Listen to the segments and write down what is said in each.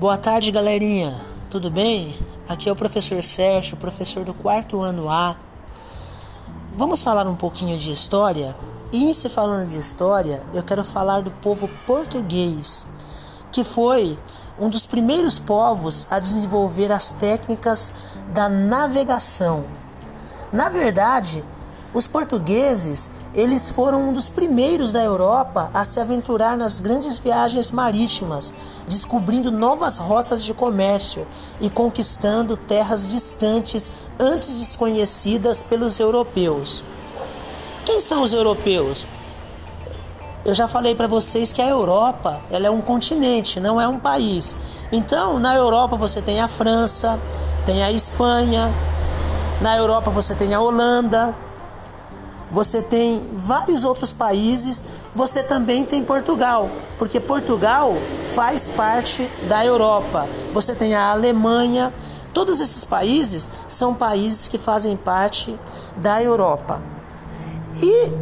Boa tarde, galerinha. Tudo bem? Aqui é o professor Sérgio, professor do quarto ano A. Vamos falar um pouquinho de história? E se falando de história, eu quero falar do povo português, que foi um dos primeiros povos a desenvolver as técnicas da navegação. Na verdade, os portugueses, eles foram um dos primeiros da Europa a se aventurar nas grandes viagens marítimas, descobrindo novas rotas de comércio e conquistando terras distantes antes desconhecidas pelos europeus. Quem são os europeus? Eu já falei para vocês que a Europa, ela é um continente, não é um país. Então, na Europa você tem a França, tem a Espanha, na Europa você tem a Holanda, você tem vários outros países, você também tem Portugal, porque Portugal faz parte da Europa. Você tem a Alemanha, todos esses países são países que fazem parte da Europa. E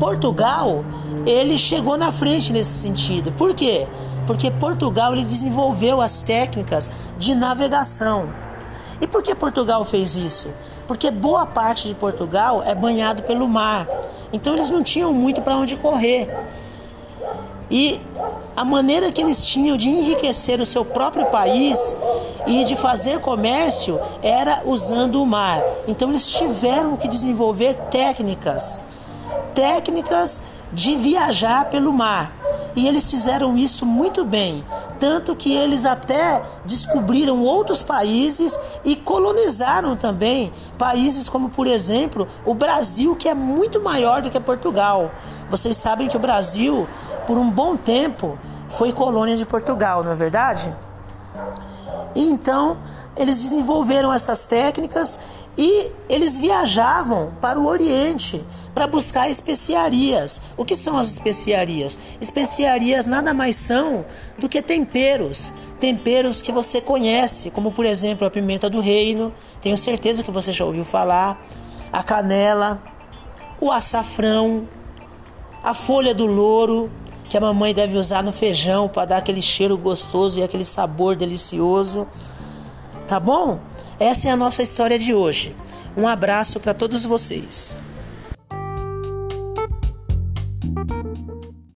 Portugal, ele chegou na frente nesse sentido. Por quê? Porque Portugal ele desenvolveu as técnicas de navegação. E por que Portugal fez isso? Porque boa parte de Portugal é banhado pelo mar. Então eles não tinham muito para onde correr. E a maneira que eles tinham de enriquecer o seu próprio país e de fazer comércio era usando o mar. Então eles tiveram que desenvolver técnicas, técnicas de viajar pelo mar. E eles fizeram isso muito bem, tanto que eles até descobriram outros países e colonizaram também países como, por exemplo, o Brasil, que é muito maior do que Portugal. Vocês sabem que o Brasil, por um bom tempo, foi colônia de Portugal, não é verdade? Então eles desenvolveram essas técnicas e eles viajavam para o Oriente para buscar especiarias. O que são as especiarias? Especiarias nada mais são do que temperos. Temperos que você conhece, como por exemplo a pimenta do reino, tenho certeza que você já ouviu falar, a canela, o açafrão, a folha do louro, que a mamãe deve usar no feijão para dar aquele cheiro gostoso e aquele sabor delicioso. Tá bom? Essa é a nossa história de hoje. Um abraço para todos vocês.